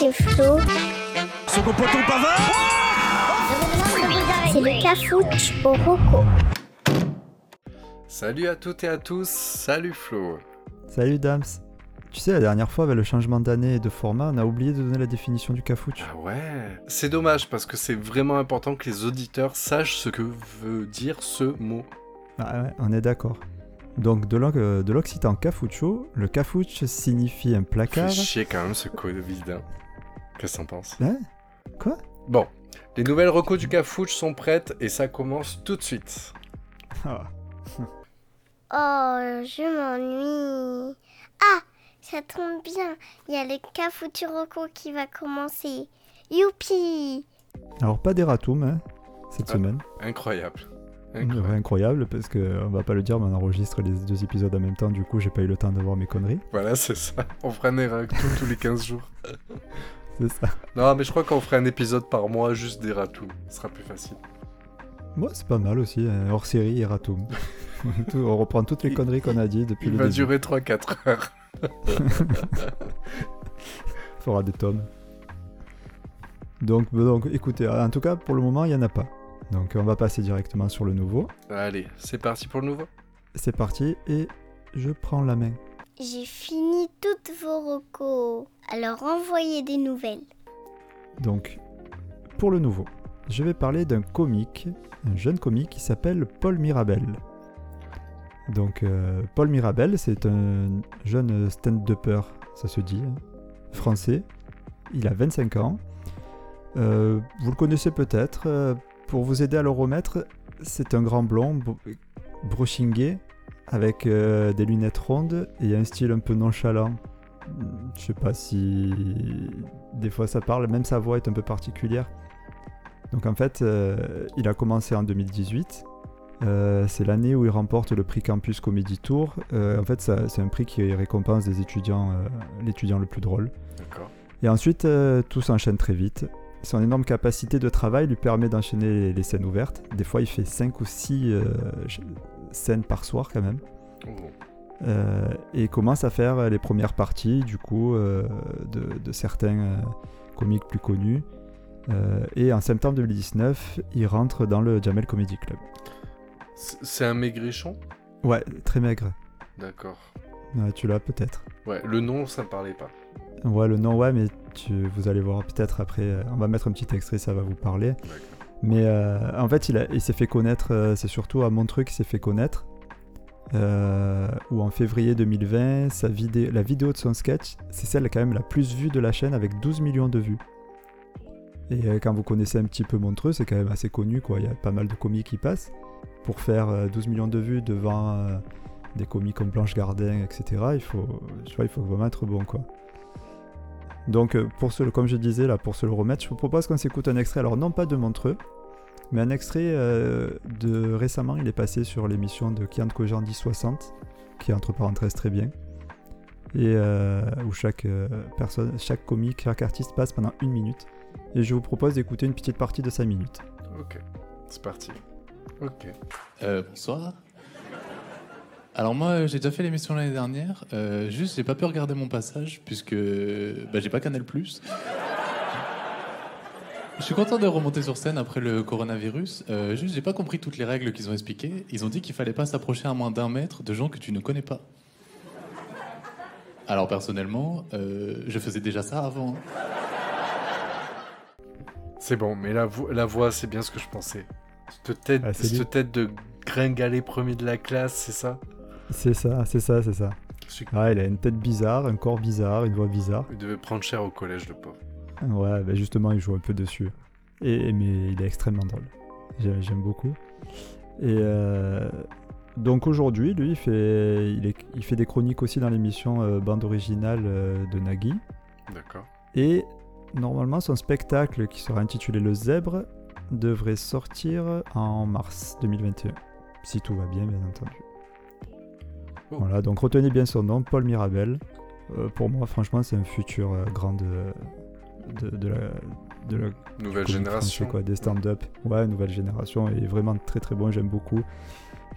c'est Flo. Second poteau Pavard C'est le cafouche au roco. Salut à toutes et à tous, salut Flo. Salut Dams. Tu sais, la dernière fois, avec le changement d'année et de format, on a oublié de donner la définition du cafouche. Ah ouais C'est dommage parce que c'est vraiment important que les auditeurs sachent ce que veut dire ce mot. Ah ouais, on est d'accord. Donc, de euh, de l'occitan cafoucho, le cafouche signifie un placard. chier quand même ce Covid. Qu'est-ce que t'en penses Hein Quoi Bon, les nouvelles recos du Cafouche sont prêtes et ça commence tout de suite. Ah. Oh, je m'ennuie. Ah, ça tombe bien. Il y a le cafouche roco qui va commencer. Youpi Alors, pas d'erratum, hein, cette Ah. semaine. Incroyable. Ouais, Incroyable. incroyable, parce que, on va pas le dire, mais on enregistre les deux épisodes en même temps, du coup, j'ai pas eu le temps d'avoir mes conneries. Voilà, c'est ça. On fera un Eractum tous les 15 jours. C'est ça. Non, mais je crois qu'on ferait un épisode par mois juste d'Eratum. Ce sera plus facile. Moi, c'est pas mal aussi, hein, hors série. Tout- on reprend toutes les conneries qu'on a dit depuis Il le va début. durer 3-4 heures. fera des tomes. Donc, donc, écoutez, en tout cas, pour le moment, il n'y en a pas. Donc, on va passer directement sur le nouveau. Allez, c'est parti pour le nouveau. C'est parti, et je prends la main. J'ai fini toutes vos recos. Alors envoyez des nouvelles. Donc, pour le nouveau, je vais parler d'un comique, un jeune comique qui s'appelle Paul Mirabel. Donc, euh, Paul Mirabel, c'est un jeune stand-upper, ça se dit, français. Il a 25 ans. Euh, vous le connaissez peut-être. euh, pour vous aider à le remettre, c'est un grand blond, brochingué, avec euh, des lunettes rondes et un style un peu nonchalant. Je sais pas si des fois ça parle, même sa voix est un peu particulière. Donc en fait, euh, il a commencé en 2018. Euh, c'est l'année où il remporte le prix Campus Comedy Tour. En fait, c'est un prix qui récompense étudiants, l'étudiant le plus drôle. D'accord. Et ensuite, tout s'enchaîne très vite. Son énorme capacité de travail lui permet d'enchaîner les, les scènes ouvertes. Des fois, il fait 5 ou 6 scènes par soir quand même. Oh. Euh, et commence à faire les premières parties du coup euh, de, de certains euh, comiques plus connus. Euh, et en septembre 2019, il rentre dans le Jamel Comedy Club. C'est un maigrichon? Ouais, très maigre. D'accord. Ouais, tu l'as peut-être. Ouais, le nom, ça me parlait pas. Ouais, le nom, ouais, mais tu, vous allez voir peut-être après. euh, on va mettre un petit extrait, ça va vous parler. D'accord. Mais euh, en fait, il, s'est fait connaître, euh, c'est surtout à Montreux qu'il s'est fait connaître. euh, où en février 2020, sa vidéo, la vidéo de son sketch, c'est celle quand même la plus vue de la chaîne avec 12 millions de vues. Et quand vous connaissez un petit peu Montreux, c'est quand même assez connu, quoi. Il y a pas mal de comiques qui passent. Pour faire euh, 12 millions de vues devant des comiques comme Blanche Gardin, etc., il faut, il faut vraiment être bon, quoi. Donc, euh, pour ce, comme je disais, là, pour se le remettre, je vous propose qu'on s'écoute un extrait, alors non pas de Montreux, mais un extrait euh, de récemment, il est passé sur l'émission de Kian Kojandi 1060, qui est entre parenthèses très bien, et euh, où chaque euh, personne, chaque comique, chaque artiste passe pendant une minute. Et je vous propose d'écouter une petite partie de 5 minutes. Ok, c'est parti. Ok. Euh, bonsoir. Alors moi, euh, j'ai déjà fait l'émission l'année dernière. Euh, juste, j'ai pas pu regarder mon passage puisque bah, j'ai pas Canal+. Je suis content de remonter sur scène après le coronavirus. Euh, juste, j'ai pas compris toutes les règles qu'ils ont expliquées. Ils ont dit qu'il fallait pas s'approcher à moins d'un mètre de gens que tu ne connais pas. Alors personnellement, euh, je faisais déjà ça avant. C'est bon, mais la, vo- la voix, c'est bien ce que je pensais. Cette tête, Ah, cette tête de gringalet premier de la classe, c'est ça? C'est ça, c'est ça, c'est ça. Ah, il a une tête bizarre, un corps bizarre, une voix bizarre. Il devait prendre cher au collège, le pauvre. Ouais, bah justement, il joue un peu dessus. Et, mais il est extrêmement drôle. J'ai- J'aime beaucoup. Et euh, donc aujourd'hui, lui, il fait, il, est- il fait des chroniques aussi dans l'émission euh, Bande originale euh, de Nagui. D'accord. Et normalement, son spectacle qui sera intitulé Le Zèbre devrait sortir en mars 2021. Si tout va bien, bien entendu. Oh. Voilà, donc retenez bien son nom, Paul Mirabel. Euh, pour moi, franchement, c'est un futur euh, grand de, de, de la, de la Nouvelle génération. français, quoi, des stand-up. Ouais, nouvelle génération. Et vraiment très très bon, j'aime beaucoup.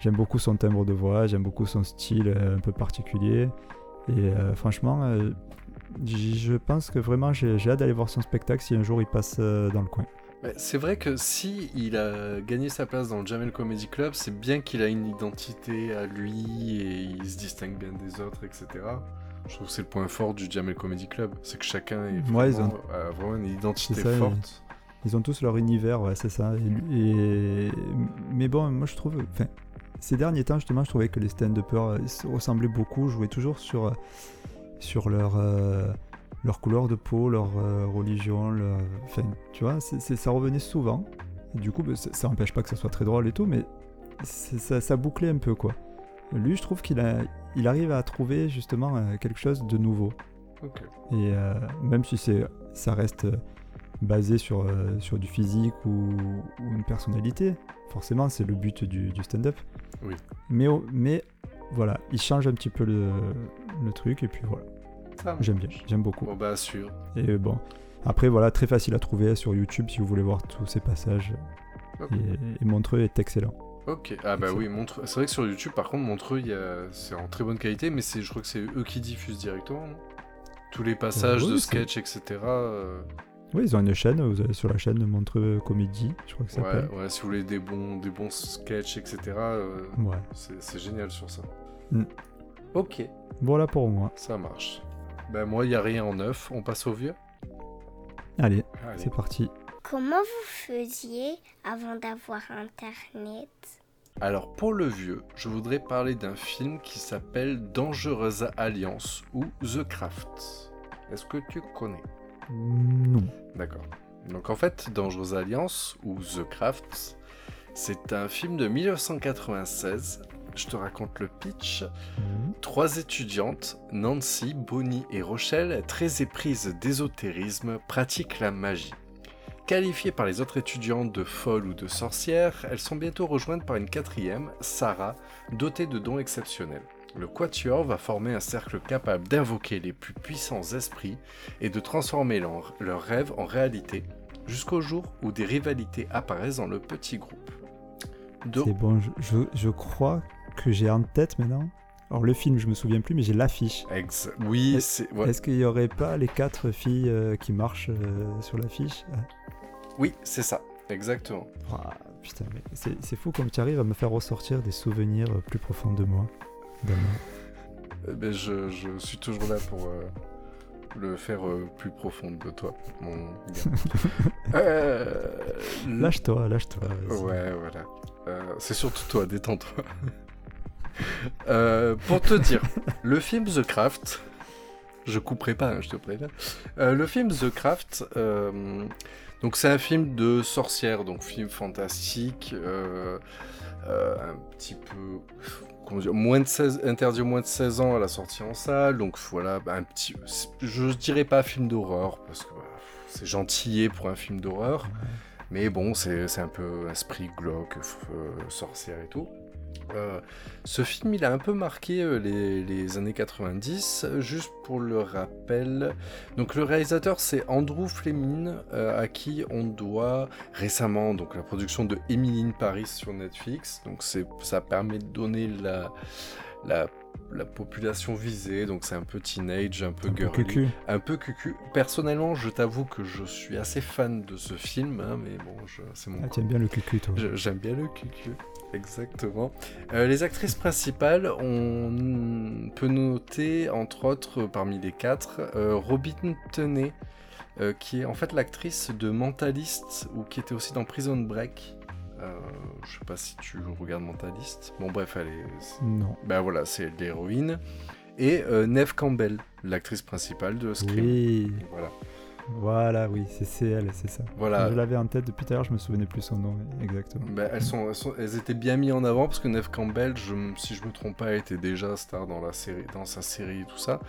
J'aime beaucoup son timbre de voix, j'aime beaucoup son style euh, un peu particulier. Et euh, franchement, euh, Je pense que vraiment j'ai hâte d'aller voir son spectacle si un jour il passe euh, dans le coin. C'est vrai que si il a gagné sa place dans le Jamel Comedy Club, c'est bien qu'il a une identité à lui et il se distingue bien des autres, etc. Je trouve que c'est le point fort du Jamel Comedy Club, c'est que chacun est Ouais, vraiment, a vraiment une identité ça, forte. Ils ont tous leur univers, ouais, c'est ça. Et, lui- et- Mais bon, moi je trouve. Enfin, ces derniers temps, justement, je trouvais que les stand-uppers euh, se ressemblaient beaucoup, jouaient toujours sur, sur leur, euh, leur couleur de peau, leur euh, religion, leur... Enfin, tu vois, ça revenait souvent. Et du coup, bah, ça n'empêche pas que ça soit très drôle et tout, mais ça, ça bouclait un peu, quoi. Lui, je trouve qu'il a, il arrive à trouver justement euh, quelque chose de nouveau. Et euh, même si c'est, ça reste basé sur, euh, sur du physique ou, ou une personnalité, forcément c'est le but du, du stand-up. Oui. Mais, au- mais voilà, il change un petit peu le, le truc et puis voilà, J'aime bien, j'aime beaucoup. Bon bah sûr. Et euh, bon, après voilà, très facile à trouver sur YouTube si vous voulez voir tous ces passages. Et, et Montreux est excellent. Ok, ah bah Excellent. oui, Montreux. C'est vrai que sur YouTube, par contre, Montreux, il y a... c'est en très bonne qualité, mais c'est, je crois que c'est eux qui diffusent directement, non? Tous les passages oui, de sketch, etc. euh, Oui, ils ont une chaîne, vous allez sur la chaîne Montreux Comédie, je crois que ça Ouais, s'appelle. ouais, si vous voulez des bons, des bons sketchs, etc. euh, Ouais. c'est, c'est génial sur ça. Mm. Ok, Voilà pour moi. ça marche. Bah moi, il n'y a rien en neuf, on passe au vieux Allez, Allez. c'est parti. Comment vous faisiez avant d'avoir Internet? Alors pour le vieux, je voudrais parler d'un film qui s'appelle Dangereuse Alliance ou The Craft. Est-ce que tu connais? Non. D'accord. Donc en fait, Dangereuse Alliance ou The Craft, c'est un film de 1996. Je te raconte le pitch. Mhm. Trois étudiantes, Nancy, Bonnie et Rochelle, très éprises d'ésotérisme, pratiquent la magie. Qualifiées par les autres étudiantes de folles ou de sorcières, elles sont bientôt rejointes par une quatrième, Sarah, dotée de dons exceptionnels. Le Quatuor va former un cercle capable d'invoquer les plus puissants esprits et de transformer leur- leurs rêves en réalité, jusqu'au jour où des rivalités apparaissent dans le petit groupe. C'est bon, je, je, je crois que j'ai en tête maintenant. Alors le film, je me souviens plus, mais j'ai l'affiche. Ex- oui, Est- c'est ouais. Est-ce qu'il y aurait pas les quatre filles euh, qui marchent euh, sur l'affiche? Ah, oui, c'est ça, exactement. Putain, mais c'est fou comme tu arrives à me faire ressortir des souvenirs euh, plus profonds de moi. Euh, ben, je, je suis toujours là pour le faire euh, plus profond de toi, mon gars. Euh, Lâche-toi, lâche-toi. Ouais, voilà. Euh, c'est surtout toi, détends-toi. Euh, pour te dire, le film The Craft, je couperai pas, hein, je te préviens. Euh, le film The Craft, euh, donc c'est un film de sorcière, donc film fantastique, un petit peu, comment dire, moins de 16, interdit aux moins de 16 ans à la sortie en salle, donc voilà, bah, un petit, je dirais pas film d'horreur parce que bah, c'est gentillé pour un film d'horreur. Mais bon, c'est un peu esprit glauque, sorcière et tout. Euh, ce film, il a un peu marqué euh, les, les années 90, euh, juste pour le rappel. Donc le réalisateur, c'est Andrew Fleming, euh, à qui on doit récemment donc la production de Emily in Paris sur Netflix. Donc c'est ça permet de donner la, la, la population visée. Donc c'est un peu teenage, un peu cucu. un peu cucu. Personnellement, je t'avoue que je suis assez fan de ce film, hein, mais bon, c'est mon. Ah, t'aimes bien le cucu, toi. J'aime bien le cucu, exactement. Euh, les actrices principales, on peut noter entre autres parmi les quatre euh, Robin Tenay, euh, qui est en fait l'actrice de Mentalist ou qui était aussi dans Prison Break. Je sais pas si tu regardes Mentalist. Bon bref, elle est, Non. ben voilà, c'est l'héroïne. Et Neve Campbell, l'actrice principale de Scream. Oui. Voilà. Voilà, oui, c'est elle, c'est ça. Voilà. Je l'avais en tête depuis tout à l'heure, je me souvenais plus son nom, exactement. Ben, elles, sont, elles, sont- elles étaient bien mises en avant parce que Neve Campbell, je, si je me trompe pas, était déjà star dans, la série, dans sa série et tout ça.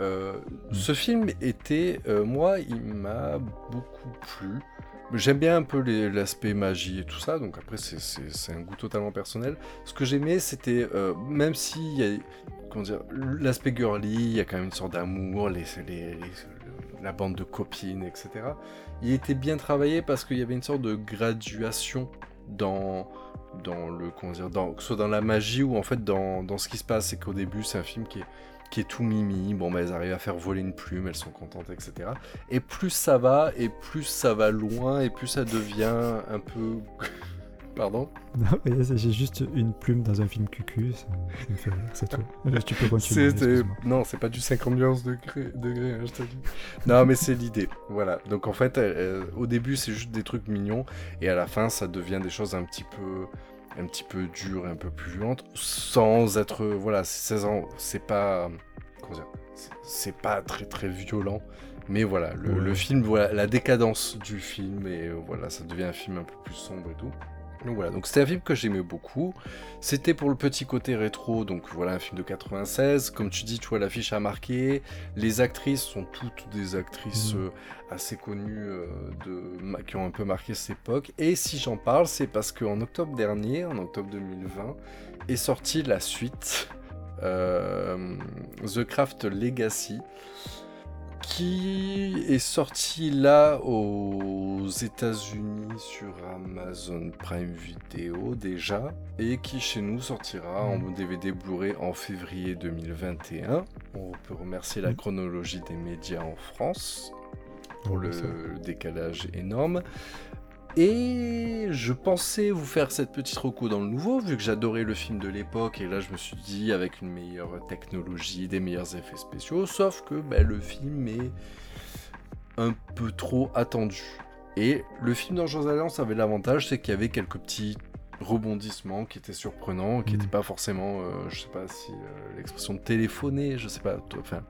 Euh, Ce film était, euh, moi, il m'a beaucoup plu. J'aime bien un peu l'aspect magie et tout ça, donc après c'est- un goût totalement personnel. Ce que j'aimais, c'était, euh, même s'il y a comment dire, l'aspect girly, il y a quand même une sorte d'amour, les, les- les- la bande de copines, etc. Il était bien travaillé parce qu'il y avait une sorte de graduation dans, dans le que ce soit dans la magie ou en fait dans, dans ce qui se passe. C'est qu'au début, c'est un film qui est, qui est tout mimi. Bon, bah, elles arrivent à faire voler une plume, elles sont contentes, etc. Et plus ça va, et plus ça va loin, et plus ça devient un peu. Pardon j'ai juste une plume dans un film cucu, ça, ça me fait rire, c'est tout. Euh, Tu peux continuer. Non, c'est pas du 50 nuances degrés, degrés hein, je te dis. Non, mais c'est l'idée. Voilà. Donc en fait, au début, c'est juste des trucs mignons, et à la fin, ça devient des choses un petit peu, un petit peu dures et un peu plus violentes, sans être, voilà, c'est 16 ans, c'est pas, comment dire, c'est- c'est pas très très violent. Mais voilà, le, Ouais. le film, voilà, la décadence du film, et euh, voilà, ça devient un film un peu plus sombre et tout. Donc voilà, donc c'était un film que j'aimais beaucoup. C'était pour le petit côté rétro, donc voilà, un film de 96. Comme tu dis, tu vois, l'affiche a marqué. Les actrices sont toutes des actrices Mhm. euh, assez connues euh, de, qui ont un peu marqué cette époque. Et si j'en parle, c'est parce qu'en octobre dernier, en octobre 2020, est sortie la suite, euh, The Craft Legacy, qui est sorti là aux États-Unis sur Amazon Prime Video déjà et qui chez nous sortira en DVD Blu-ray en février 2021. On peut remercier la Mm. chronologie des médias en France pour le décalage énorme. Et je pensais vous faire cette petite reco dans le nouveau, vu que j'adorais le film de l'époque, et là je me suis dit avec une meilleure technologie, des meilleurs effets spéciaux, sauf que ben, le film est un peu trop attendu. Et le film Dangereuse Alliance avait l'avantage, c'est qu'il y avait quelques petits rebondissements qui étaient surprenants, qui Mm. n'étaient pas forcément, euh, je sais pas si euh, l'expression téléphoner, je sais pas, enfin,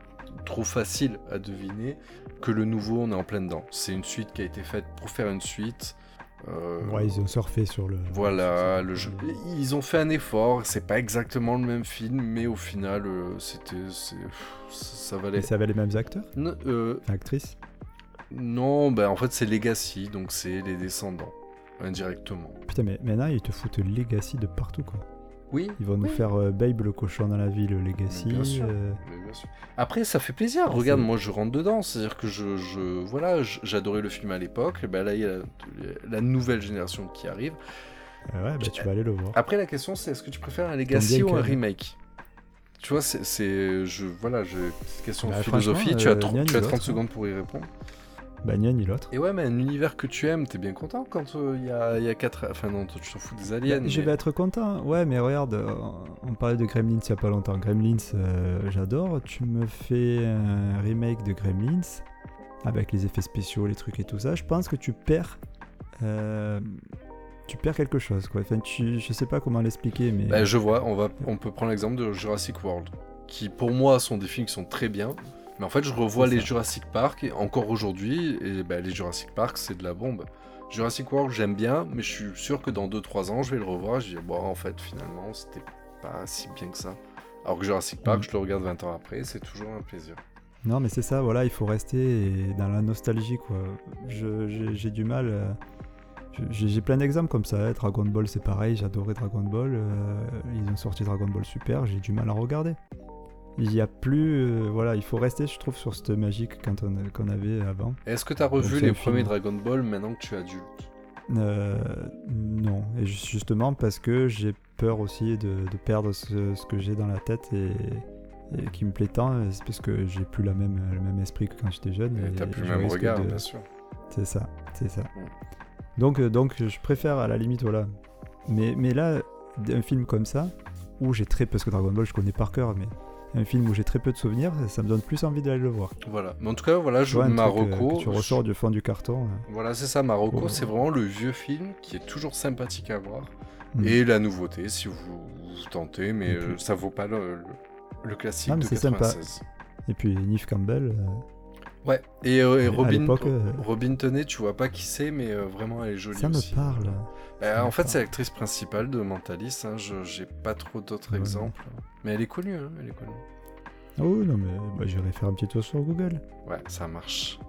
trop facile à deviner, que le nouveau, on est en plein dedans. C'est une suite qui a été faite pour faire une suite. Euh, Ouais, ils ont surfé sur le. voilà, le jeu. Ils ont fait un effort. C'est pas exactement le même film, mais au final, euh, c'était, ça valait. Et ça avait les mêmes acteurs Non, euh, Actrices non, ben en fait c'est Legacy, donc c'est les descendants indirectement. Putain, mais maintenant ils te foutent Legacy de partout quoi. Oui. Ils vont nous faire euh, Babe le cochon dans la ville, Legacy. Bien sûr. euh, Mais bien sûr. Après, ça fait plaisir. Ah, Regarde, moi, je rentre dedans. C'est-à-dire que je, je voilà, j'adorais le film à l'époque. Ben là, il y a la, la nouvelle génération qui arrive. euh, ouais, bah tu vas aller le voir. Après, la question, c'est est-ce que tu préfères un Legacy ou un remake? Tu vois, c'est, je, voilà, je, question de Bah, philosophie. Tu as, euh, tu as 30 l'autre, hein. secondes pour y répondre. Bah ni un ni l'autre. Et ouais, mais un univers que tu aimes, t'es bien content quand euh, il y, a, il y a quatre. Enfin non, tu t'en fous des aliens. Bah, Je mais- vais être content. Ouais, mais regarde, euh, on parlait de Gremlins il y a pas longtemps. Gremlins, euh, j'adore. Tu me fais un remake de Gremlins avec les effets spéciaux, les trucs et tout ça. Je pense que tu perds. euh, tu perds quelque chose quoi. Enfin, tu, je sais pas comment l'expliquer, mais Bah, je vois, on, va, on peut prendre l'exemple de Jurassic World, qui pour moi sont des films qui sont très bien, mais en fait je revois les ça. Jurassic Park, et encore aujourd'hui, et bah, les Jurassic Park c'est de la bombe. Jurassic World j'aime bien, mais je suis sûr que dans 2-3 ans je vais le revoir, je vais dire bon en fait finalement c'était pas si bien que ça. Alors que Jurassic Park Mm. je le regarde 20 ans après, c'est toujours un plaisir. Non, mais c'est ça, voilà, il faut rester dans la nostalgie, quoi. J'ai du mal. euh, J'ai j'ai plein d'exemples comme ça. hein. Dragon Ball, c'est pareil, j'adorais Dragon Ball. euh, ils ont sorti Dragon Ball Super, j'ai du mal à regarder. Il y a plus. euh, voilà, il faut rester, je trouve, sur cette on- qu'on avait avant. Est-ce que tu as revu les premiers. Dragon Ball maintenant que tu es adulte Euh, non, et ju- justement parce que j'ai peur aussi de, de perdre ce, ce que j'ai dans la tête et, et qui me plaît tant, c'est parce que j'ai plus la même, le même esprit que quand j'étais jeune. Et T'as plus le même regard, de- bien sûr. C'est ça, c'est ça. Mm. Donc, euh, donc je préfère à la limite, voilà. Mais, mais là, un film comme ça, où j'ai très peu, parce que Dragon Ball je connais par cœur, mais un film où j'ai très peu de souvenirs, ça me donne plus envie d'aller le voir. Voilà. Mais en tout cas, voilà, je truc, euh, que tu ressors du fond du carton. euh. Voilà, c'est ça, Marocco, Ouais. c'est vraiment le vieux film qui est toujours sympathique à voir. Mm. Et la nouveauté, si vous, vous tentez, mais euh, ça vaut pas le, le- le classique Ah, mais de c'est sympa. 96. Et puis Neve Campbell, euh, Ouais, et, euh, et Robin, euh, Robin tu vois pas qui c'est, mais euh, vraiment elle est jolie ça me aussi. parle. Bah, ça en me fait, c'est l'actrice principale de Mentalist, hein, je- j'ai pas trop d'autres Ouais. exemples. Mais elle est connue, hein, elle est connue. Oh non, mais bah, j'irai faire un petit tour sur Google. Ouais, ça marche.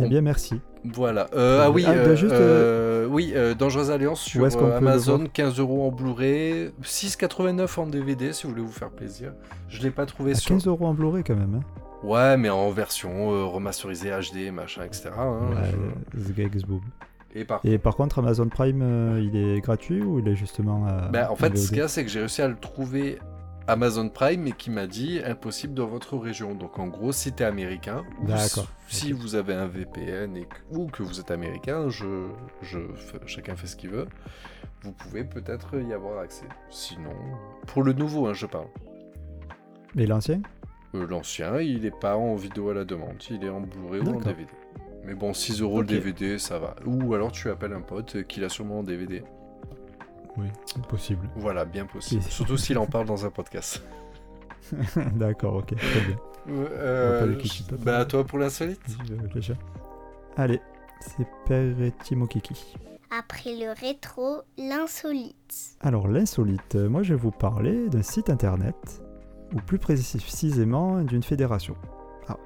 Eh bien, merci. Voilà. Euh, ah oui, ah, bah, euh, juste, euh, oui, Dangereuse Alliance sur Amazon, voir 15 euros en Blu-ray, 6,89 en DVD si vous voulez vous faire plaisir. Je l'ai pas trouvé À sur. 15 euros en Blu-ray quand même. Hein. Ouais, mais en version euh, remasterisée HD, machin, etc. hein, Ouais, je-. Et par Et par contre, Amazon Prime, euh, il est gratuit ou il est justement. euh, Bah, en fait, ce qu'il y a, c'est que j'ai réussi à le trouver Amazon Prime et qui m'a dit impossible dans votre région. Donc en gros, si t'es américain, ou D'accord, si vous avez un VPN et que- ou que vous êtes américain, je, je, chacun fait ce qu'il veut, vous pouvez peut-être y avoir accès. Sinon, pour le nouveau, hein, je parle. Mais l'ancien? Euh, L'ancien, il est pas en vidéo à la demande, il est en Blu-ray ou en. DVD. Mais bon, 6 euros le DVD, ça va. Ou alors tu appelles un pote qui l'a sûrement en DVD. Oui, c'est possible. Voilà, bien possible. Surtout s'il en parle dans un podcast. D'accord, ok, très bien. Euh, je- bah à toi pour l'insolite réfléchir. Allez, c'est Père Kiki. Après le rétro, l'insolite. Alors, l'insolite, euh, moi je vais vous parler d'un site internet, ou plus précisément d'une fédération. Ah,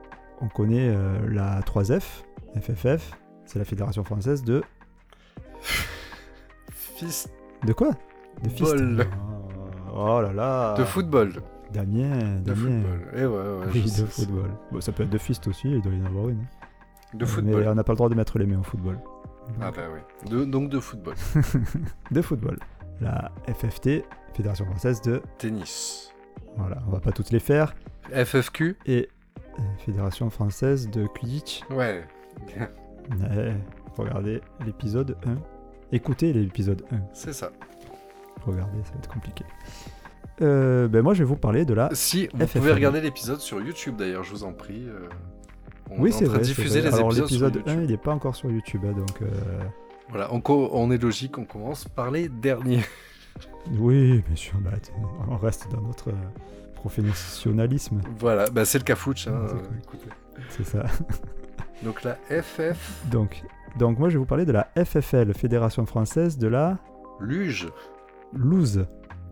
on connaît euh, la 3F, FFF, c'est la Fédération Française de. Fils De quoi? De fist. Ball. Oh, oh là là de football. Damien, De Damien. football. Eh ouais, ouais, Oui, je de football. Bon, ça peut être de fist aussi, il doit y en avoir une. c'est- De football. Mais on n'a pas le droit de mettre les mains au football. Ah bah oui. De- donc de football. de football. La FFT, Fédération Française de. Tennis. Voilà, on va pas toutes les faire. FFQ Et euh, Fédération Française de Quidditch. Ouais. Bien. Ouais, regardez l'épisode 1. Écoutez l'épisode 1. C'est ça. Regardez, ça va être compliqué. Euh, ben moi, je vais vous parler de la. Si, vous pouvez regarder l'épisode sur YouTube d'ailleurs, je vous en prie. euh, on oui, c'est vrai. diffuser vrai. les Alors, l'épisode 1, YouTube. il n'est pas encore sur YouTube, hein, donc. euh, Voilà, on est logique, on commence par les derniers. Oui, bien sûr, bah, on reste dans notre euh, professionnalisme. Voilà, bah c'est le cafouche. Hein, C'est euh. C'est ça. Donc la FF Donc, donc, moi, je vais vous parler de la FFL, Fédération Française de la Luge. Loose.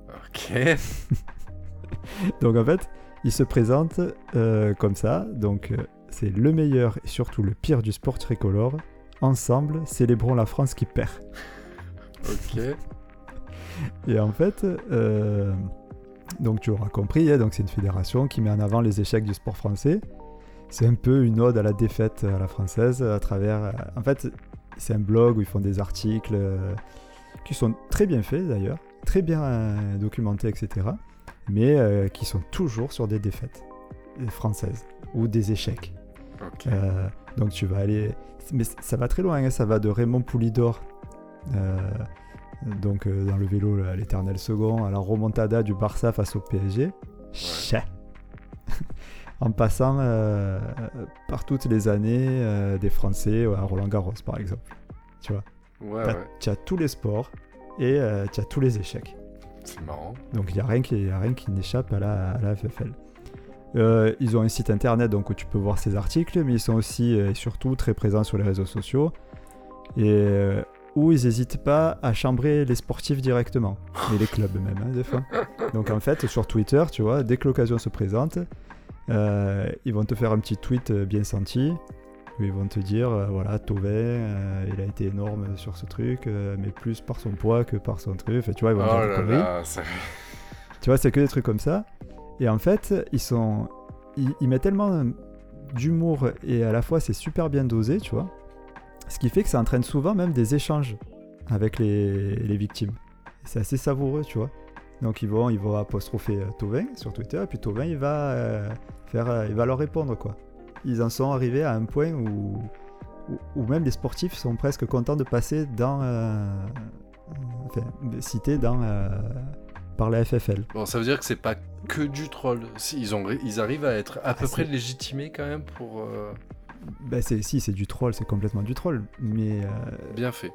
Ok. Donc en fait, il se présente euh, comme ça. Donc euh, c'est le meilleur et surtout le pire du sport tricolore. Ensemble, célébrons la France qui perd. Ok. Et en fait, euh, donc tu auras compris, hein, donc c'est une fédération qui met en avant les échecs du sport français. C'est un peu une ode à la défaite à la française à travers. euh, en fait, c'est un blog où ils font des articles euh, qui sont très bien faits d'ailleurs, très bien euh, documentés, etc. Mais euh, qui sont toujours sur des défaites françaises ou des échecs. Donc tu vas aller. Mais ça va très loin, hein, ça va de Raymond Poulidor, donc euh, dans le vélo, là, l'éternel second, à la remontada du Barça face au PSG. Chais. en passant euh, par toutes les années euh, des Français à Roland Garros, par exemple. Tu vois, Ouais, T'as- ouais. tu as tous les sports et euh, tu as tous les échecs. C'est marrant. Donc il n'y a rien qui, y a rien qui n'échappe à la, à la FFL. Euh, ils ont un site internet donc, où tu peux voir ces articles, mais ils sont aussi euh, et surtout très présents sur les réseaux sociaux et euh, où ils n'hésitent pas à chambrer les sportifs directement, et les clubs même, hein, des fois. Donc en fait, sur Twitter, tu vois, dès que l'occasion se présente, euh, ils vont te faire un petit tweet euh, bien senti où ils vont te dire euh, voilà, Tovin, euh, il a été énorme sur ce truc, mais plus par son poids que par son truc. Et tu vois, ils Oh vont dire des là là, ça... Tu vois, c'est que des trucs comme ça. Et en fait, ils sont. Ils, ils mettent tellement d'humour et à la fois c'est super bien dosé, tu vois. Ce qui fait que ça entraîne souvent même des échanges avec les, les victimes. C'est assez savoureux, tu vois. Donc ils vont, ils vont apostropher euh, Tovin sur Twitter, et puis Tovin il va, euh, faire, euh, il va leur répondre, quoi. Ils en sont arrivés à un point où, où, où même les sportifs sont presque contents de passer dans. euh, enfin, cités dans. euh, par la FFL. Bon, ça veut dire que c'est pas que du troll. Si, ils, ont... ils arrivent à être à peu Ah, près légitimés quand même pour... Bah c'est, si, c'est du troll, c'est complètement du troll. Mais euh, Bien fait.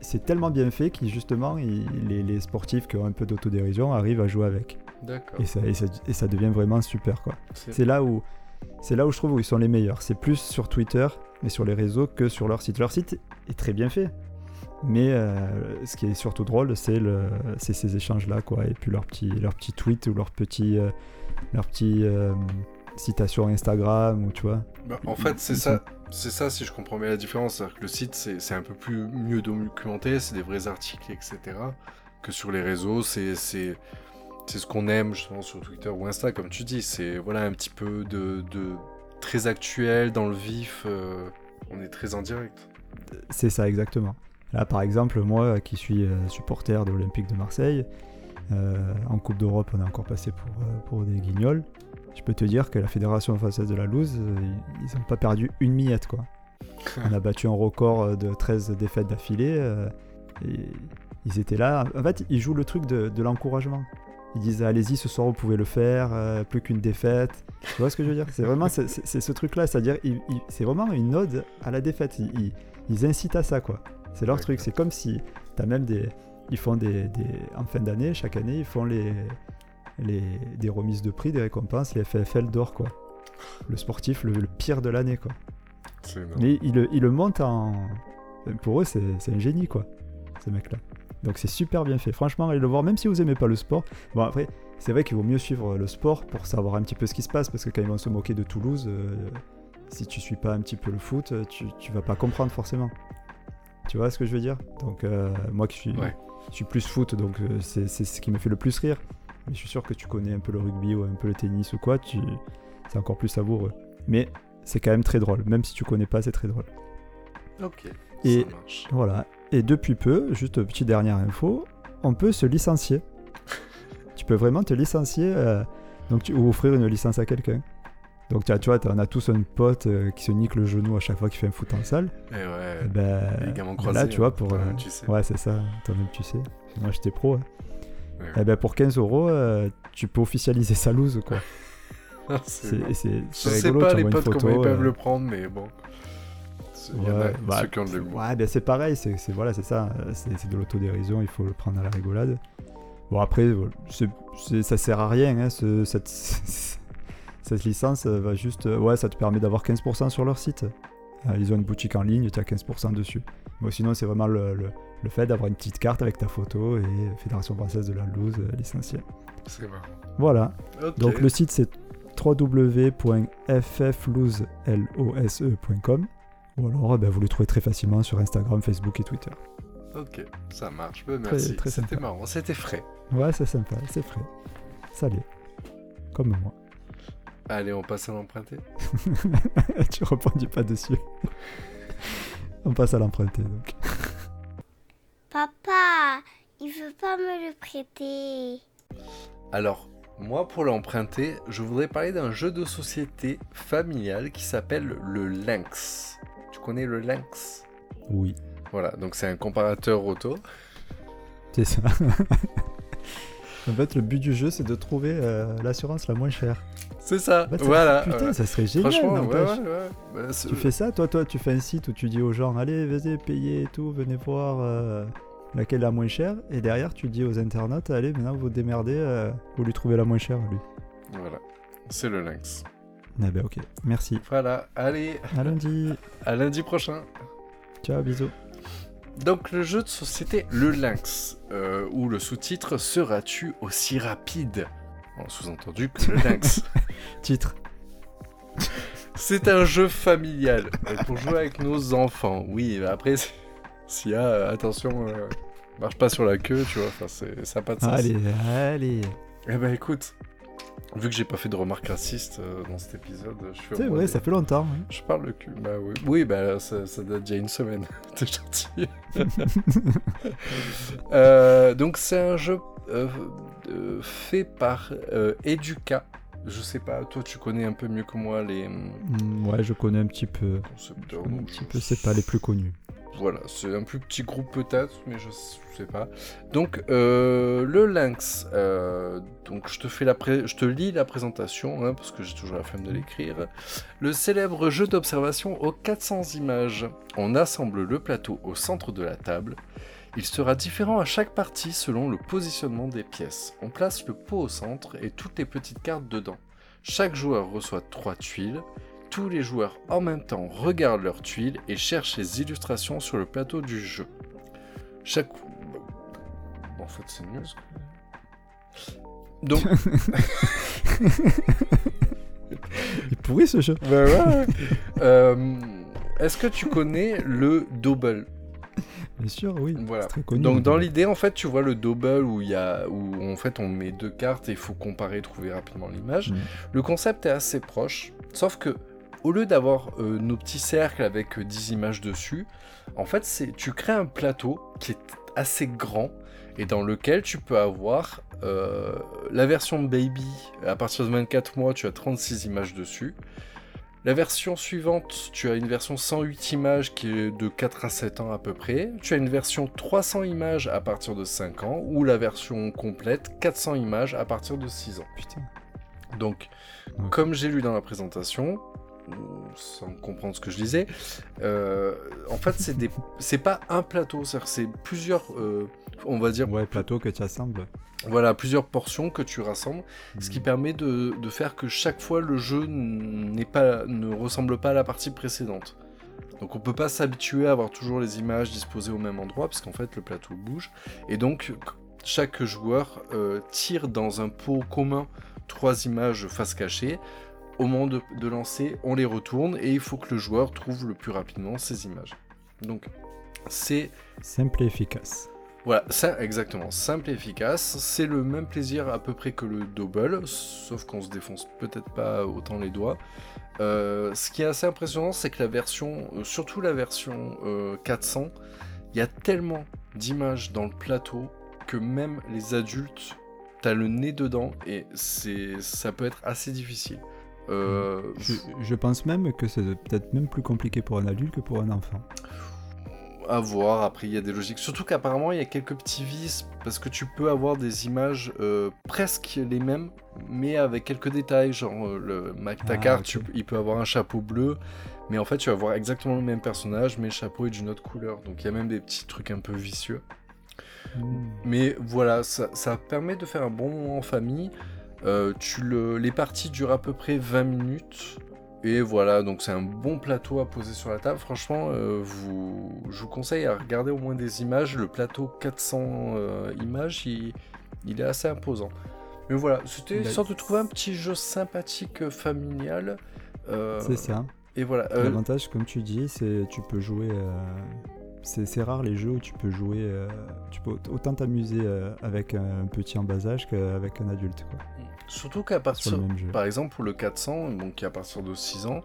c'est tellement bien fait que justement, il- les, les sportifs qui ont un peu d'autodérision arrivent à jouer avec. D'accord. Et ça, et, ça, et ça devient vraiment super, quoi. C'est- C'est là où, c'est là où je trouve où ils sont les meilleurs. C'est plus sur Twitter et sur les réseaux que sur leur site. Leur site est très bien fait. Mais euh, ce qui est surtout drôle, c'est, le, c'est ces échanges-là, quoi. Et puis leurs petits, leurs petits tweets ou leurs petits, euh, leurs petits euh, citations Instagram, ou tu vois. Bah, en fait, c'est ça. C'est ça, si je comprends bien la différence. C'est-à-dire que le site, c'est un peu plus mieux documenté, c'est des vrais articles, etc. Que sur les réseaux, c'est c'est c'est ce qu'on aime justement sur Twitter ou Insta, comme tu dis. C'est voilà un petit peu de, de très actuel, dans le vif. euh, on est très en direct. C'est ça exactement. Là, par exemple, moi qui suis euh, supporter de l'Olympique de Marseille, Euh, en Coupe d'Europe, on est encore passé pour, pour des guignols. Je peux te dire que la Fédération française de la loose, euh, ils n'ont pas perdu une miette, quoi. On a battu un record euh, de 13 défaites d'affilée. euh, et ils étaient là. En fait, ils jouent le truc de, de l'encouragement. Ils disent allez-y, ce soir vous pouvez le faire, euh, plus qu'une défaite. Tu vois ce que je veux dire? C'est vraiment c'est, ce truc-là, c'est-à-dire c'est vraiment une ode à la défaite. Ils, incitent à ça, quoi. C'est leur truc. C'est comme si t'as même des, ils font des, des- en fin d'année, chaque année, ils font les, les des remises de prix, des récompenses, les FFL d'or, quoi. Le sportif, le, le pire de l'année, quoi. Mais il, le- il le monte en. Pour eux, c'est un génie, quoi, ce mec-là. Donc c'est super bien fait. Franchement, allez le voir, même si vous aimez pas le sport. Bon, après, c'est vrai qu'il vaut mieux suivre le sport pour savoir un petit peu ce qui se passe, parce que quand ils vont se moquer de Toulouse, euh, si tu suis pas un petit peu le foot, euh, tu, tu vas pas comprendre forcément. Tu vois ce que je veux dire? Donc, euh, moi qui suis, Ouais. je suis plus foot, donc euh, c'est ce qui me fait le plus rire. Mais je suis sûr que tu connais un peu le rugby ou un peu le tennis ou quoi, tu... c'est encore plus savoureux. Mais c'est quand même très drôle. Même si tu connais pas, c'est très drôle. Ok. Et- Ça marche. Voilà. Et depuis peu, juste petite dernière info, on peut se licencier. tu peux vraiment te licencier euh, donc tu, ou offrir une licence à quelqu'un. Donc tu, as- tu vois, on a tous un pote euh, qui se nique le genou à chaque fois qu'il fait un foot en salle. Et ouais. Eh ben, Ligaments là, croisés, tu vois, hein, pour. euh, tu sais. Ouais, c'est ça, toi-même tu sais. Moi j'étais pro. hein. Eh ben, pour 15 euros, euh, tu peux officialiser sa loose, quoi. ouais. C'est C'est bon. c'est- Je sais pas tu les potes photo. comment ils peuvent euh, le prendre, mais bon. C'est- Il y en a Ouais, bah, ceux qui ont de l'humour. Ouais, ben c'est pareil, c'est c'est- voilà, c'est ça, euh, c'est de l'autodérision, il faut le prendre à la rigolade. Bon après, c'est- ça sert à rien, hein, ce- cette, cette licence va juste, ouais, ça te permet d'avoir 15% sur leur site. Ils ont une boutique en ligne, tu as 15% dessus. Mais sinon, c'est vraiment le, le- le fait d'avoir une petite carte avec ta photo et Fédération française de la loose euh, licenciée. C'est marrant. Voilà. Donc le site c'est www.fflose.com ou alors eh ben, vous le trouvez très facilement sur Instagram, Facebook et Twitter. Ok, ça marche. Très- merci. C'était marrant, c'était frais. Ouais, c'est sympa, c'est frais. Salé. Comme moi. Allez, on passe à l'emprunter. tu rebondis pas dessus. On passe à l'emprunter donc. Papa, il veut pas me le prêter. Alors, moi, pour l'emprunter, je voudrais parler d'un jeu de société familial qui s'appelle le Lynx. Tu connais le Lynx? Oui, Voilà, donc c'est un comparateur auto. c'est ça. en fait, le but du jeu c'est de trouver euh, l'assurance la moins chère. C'est ça, En fait, ça- voilà. Putain, ouais. ça serait génial. Franchement, ouais, n'empêche. ouais, ouais. Bah, Tu fais ça, toi, toi, tu fais un site où tu dis aux gens, allez, vas-y, payez et tout, venez voir euh, laquelle est la moins chère. Et derrière, tu dis aux internautes, allez, maintenant vous démerdez, euh, vous lui trouvez la moins chère, lui. Voilà, c'est le Lynx. Ah ben ok, merci. Voilà, allez, À lundi. à lundi prochain. Ciao, bisous. Donc le jeu de société Le Lynx, euh, où le sous-titre Seras-tu aussi rapide? En sous-entendu que le Lynx. Titre. C'est un jeu familial pour jouer avec nos enfants. Oui, après, s'il y a, euh, attention, euh, marche pas sur la queue, tu vois, enfin, ça n'a pas de sens. Allez, allez. Eh ben écoute, vu que j'ai pas fait de remarques racistes euh, dans cet épisode, je fais C'est vrai, ça fait longtemps. hein. Je parle le cul. Bah oui, oui bah ça, ça date d'il y a une semaine. T'es gentil. Euh, donc c'est un jeu euh, fait par Educa. Je sais pas, toi tu connais un peu mieux que moi les Mm, ouais, je connais un petit peu. concepteurs. Un petit peu, c'est pas les plus connus. Voilà, c'est un plus petit groupe peut-être, mais je, je sais pas. Donc euh, le Lynx, euh, donc je te fais la je te lis la présentation hein, parce que j'ai toujours la flemme de l'écrire. Le célèbre jeu d'observation aux 400 images. On assemble le plateau au centre de la table. Il sera différent à chaque partie selon le positionnement des pièces. On place le pot au centre et toutes les petites cartes dedans. Chaque joueur reçoit trois tuiles. Tous les joueurs en même temps regardent leurs tuiles et cherchent les illustrations sur le plateau du jeu. Chaque... En fait, c'est mieux. ce que- Donc, Il est pourri ce jeu. Bah ouais. Euh, Est-ce que tu connais le double? Bien sûr, oui. Voilà. Très connu. Donc dans l'idée, en fait, tu vois le double où il y a où en fait on met deux cartes et il faut comparer, trouver rapidement l'image. Mm. Le concept est assez proche, sauf que au lieu d'avoir euh, nos petits cercles avec euh, 10 images dessus, en fait, c'est tu crées un plateau qui est assez grand et dans lequel tu peux avoir euh, la version baby. À partir de 24 mois, tu as 36 images dessus. La version suivante, tu as une version 108 images qui est de 4 à 7 ans à peu près. Tu as une version 300 images à partir de 5 ans ou la version complète 400 images à partir de 6 ans. Putain. Donc, comme j'ai lu dans la présentation, sans comprendre ce que je disais, euh, en fait, c'est des, c'est pas un plateau, c'est plusieurs, euh, on va dire, Ouais, plateau que tu assembles. voilà, plusieurs portions que tu rassembles, ce qui Mhm. permet de, de faire que chaque fois le jeu n'est pas, ne ressemble pas à la partie précédente. Donc on peut pas s'habituer à avoir toujours les images disposées au même endroit, parce qu'en fait le plateau bouge. Et donc chaque joueur euh, tire dans un pot commun trois images face cachée. Au moment de, de lancer, on les retourne et il faut que le joueur trouve le plus rapidement ces images. Donc c'est Simple et efficace. voilà, ça exactement, simple et efficace. C'est le même plaisir à peu près que le double, sauf qu'on se défonce peut-être pas autant les doigts. Euh, ce qui est assez impressionnant, c'est que la version, euh, surtout la version euh, 400, il y a tellement d'images dans le plateau que même les adultes, t'as le nez dedans et c'est, ça peut être assez difficile. Euh, Je, je pense même que c'est peut-être même plus compliqué pour un adulte que pour un enfant. À voir, après il y a des logiques. Surtout qu'apparemment il y a quelques petits vices, parce que tu peux avoir des images euh, presque les mêmes, mais avec quelques détails. Genre euh, le Mac Ah, Takar, tu- il peut avoir un chapeau bleu, mais en fait tu vas avoir exactement le même personnage, mais le chapeau est d'une autre couleur. Donc il y a même des petits trucs un peu vicieux. Hmm. Mais voilà, ça, ça permet de faire un bon moment en famille. Euh, tu le, les parties durent à peu près 20 minutes. Et voilà, donc c'est un bon plateau à poser sur la table. Franchement, euh, vous, je vous conseille à regarder au moins des images. Le plateau 400 euh, images, il, il est assez imposant. Mais voilà, c'était Bah, histoire de trouver un petit jeu sympathique, euh, familial. C'est ça. Et voilà. L'avantage, comme tu dis, c'est tu peux jouer. C'est rare les jeux où tu peux jouer. euh, Tu peux aut- autant t'amuser euh, avec un petit en bas âge qu'avec un adulte. Quoi, surtout qu'à partir. Par exemple, pour le 400, donc qui est à partir de 6 ans,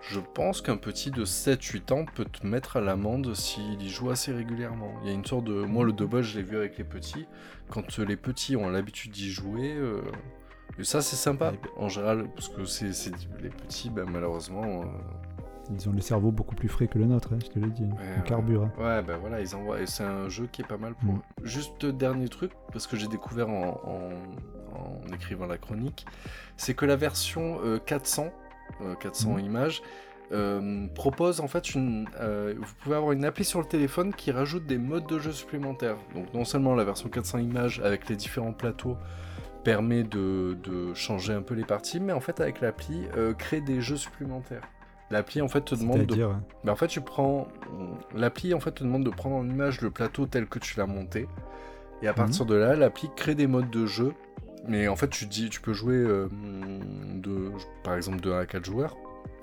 je pense qu'un petit de 7-8 ans peut te mettre à l'amende s'il y joue assez régulièrement. Il y a une sorte de... Moi, le double, je l'ai vu avec les petits. Quand euh, les petits ont l'habitude d'y jouer, euh, et ça, c'est sympa, en général, parce que c'est c'est- les petits, ben, malheureusement... euh, Ils ont le cerveau beaucoup plus frais que le nôtre, hein, je te l'ai dit. Ouais, On ouais. carbure. hein. Ouais, ben voilà, ils envoient. Et c'est un jeu qui est pas mal pour Mm. eux. Juste dernier truc, parce que j'ai découvert en, en- en écrivant la chronique, c'est que la version euh, 400, euh, 400 Mm. images, euh, propose en fait une. euh, vous pouvez avoir une appli sur le téléphone qui rajoute des modes de jeu supplémentaires. Donc non seulement la version 400 images avec les différents plateaux permet de, de changer un peu les parties, mais en fait avec l'appli euh, crée des jeux supplémentaires. L'appli en fait te demande de hein. en fait, tu prends l'appli en fait te demande de prendre en image le plateau tel que tu l'as monté, et à partir de là, l'appli crée des modes de jeu. Mais en fait, tu dis, tu peux jouer euh, de, par exemple, de 1 à 4 joueurs,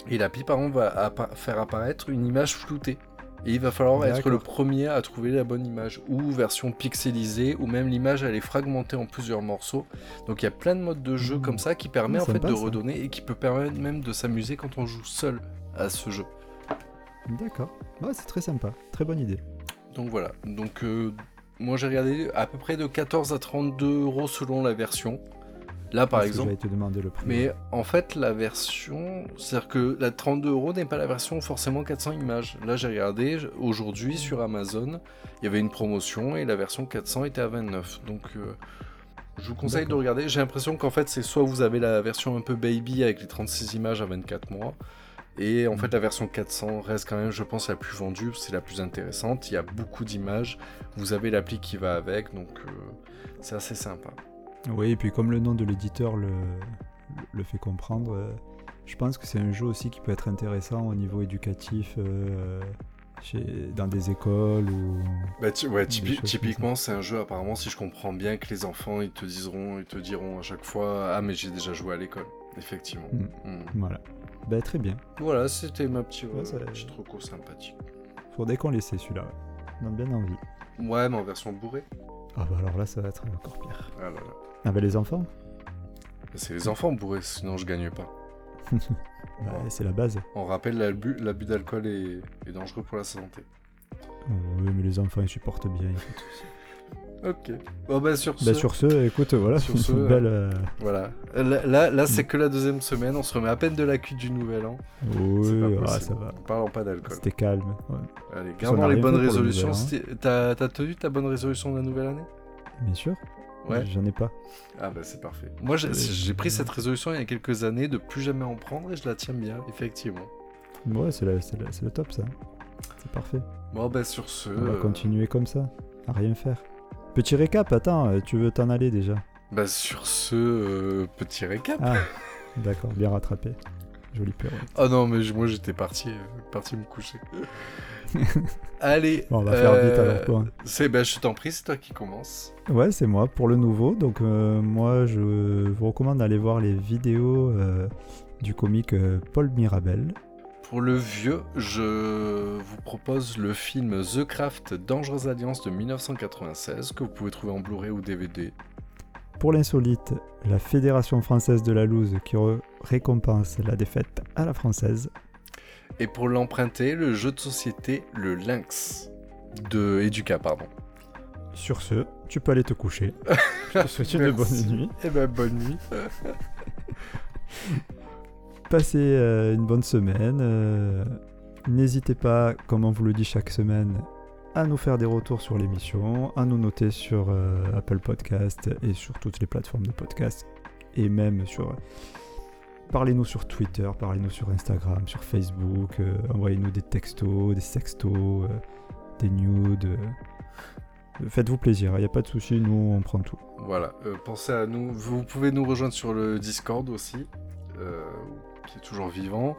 et l'appli par exemple va appa- faire apparaître une image floutée. Et il va falloir être le premier à trouver la bonne image, ou version pixelisée, ou même l'image elle est fragmentée en plusieurs morceaux. Donc il y a plein de modes de jeu Mmh. comme ça qui permet Ah, en fait de ça. redonner et qui peut permettre même de s'amuser quand on joue seul à ce jeu. D'accord. Ouais, c'est très sympa. Très bonne idée. Donc voilà. Donc euh, moi j'ai regardé à peu près de 14 à 32 euros selon la version. Là par Parce que exemple. J'allais te demander le prix. Mais en fait la version, c'est-à-dire que la 32 euros n'est pas la version forcément 400 images. Là j'ai regardé aujourd'hui sur Amazon, il y avait une promotion et la version 400 était à 29. Donc euh, je vous conseille de regarder. J'ai l'impression qu'en fait c'est soit vous avez la version un peu baby avec les 36 images à 24 mois. Et en Mhm. fait, la version 400 reste quand même, je pense, la plus vendue, c'est la plus intéressante. Il y a beaucoup d'images. Vous avez l'appli qui va avec, donc euh, c'est assez sympa. Oui, et puis comme le nom de l'éditeur le, le fait comprendre, euh, je pense que c'est un jeu aussi qui peut être intéressant au niveau éducatif euh, chez, dans des écoles ou... Bah, tu- ouais, typi- typiquement, c'est un jeu, apparemment, si je comprends bien, que les enfants, ils te diront, ils te diront à chaque fois Ah, mais j'ai déjà joué à l'école. Effectivement. Mm. Mm. Voilà. Ben, très bien. Voilà, c'était ma petite, Ouais, ça- petite reco sympathique. Faudrait qu'on l'essaie celui-là. On a bien envie. Ouais, mais en version bourrée. Ah bah alors là, ça va être encore pire. Ah là là. Ah bah les enfants? C'est les enfants bourrés, sinon je gagne pas. Bah, C'est la base. On rappelle, l'abus d'alcool est, est dangereux pour la santé. Oui, mais les enfants ils supportent bien. Ok. Bon, bah, sur ce. Bah, sur ce, écoute, voilà, Sur ce, une belle. euh, Voilà. Là, là, là, c'est que la deuxième semaine. On se remet à peine de la cuite du nouvel an. Oui, ah, ça va. Parlons pas d'alcool. C'était calme. ouais. Allez, gardons les bonnes le résolutions. C'était- T'as t'as tenu ta bonne résolution de la nouvelle année? Bien sûr. Ouais. J'en ai pas. Ah bah c'est parfait. Moi j'ai Euh, pris cette résolution il y a quelques années de plus jamais en prendre et je la tiens bien, effectivement. Ouais, c'est le top ça. C'est parfait. Bon bah sur ce... On va euh, continuer comme ça. À rien faire. Petit récap, attends, euh, tu veux t'en aller déjà Bah sur ce euh, petit récap. Ah, d'accord, bien rattrapé. Joli pirouette. Oh non mais moi j'étais parti, euh, parti me coucher. Allez. Bon, on va faire vite alors quoi. C'est bah je t'en prie, c'est toi qui commence. Ouais, c'est moi pour le nouveau. Donc, euh, moi, je vous recommande d'aller voir les vidéos du comique Paul Mirabel. Pour le vieux, je vous propose le film The Craft Dangereuse Alliance de 1996 que vous pouvez trouver en Blu-ray ou DVD. Pour l'insolite, la Fédération française de la loose qui récompense la défaite à la française. Et pour l'emprunter, le jeu de société Le Lynx de Educa, pardon. Sur ce, tu peux aller te coucher. Je te souhaite une bonne nuit. Eh ben bonne nuit. Passez euh, une bonne semaine. euh, N'hésitez pas, comme on vous le dit chaque semaine, à nous faire des retours sur l'émission, à nous noter sur euh, Apple Podcast et sur toutes les plateformes de podcast, et même sur... Parlez-nous sur Twitter, parlez-nous sur Instagram, sur Facebook, envoyez-nous des textos, des sextos, des nudes. Faites-vous plaisir, il n'y a pas de souci, nous on prend tout. Voilà, pensez à nous. Vous pouvez nous rejoindre sur le Discord aussi, qui est toujours vivant.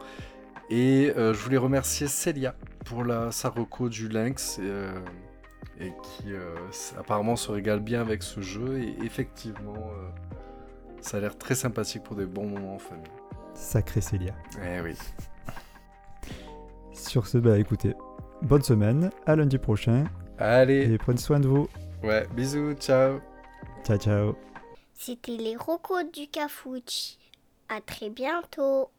Et euh, je voulais remercier Célia pour la sa reco du Lynx et, euh, et qui euh, apparemment se régale bien avec ce jeu. Et effectivement, euh, ça a l'air très sympathique pour des bons moments en famille. Sacré Célia. Eh oui. Sur ce, bah écoutez, bonne semaine, à lundi prochain, Allez, et prenez soin de vous. ouais, bisous, ciao. Ciao ciao. C'était les rocos du Cafouche. À très bientôt.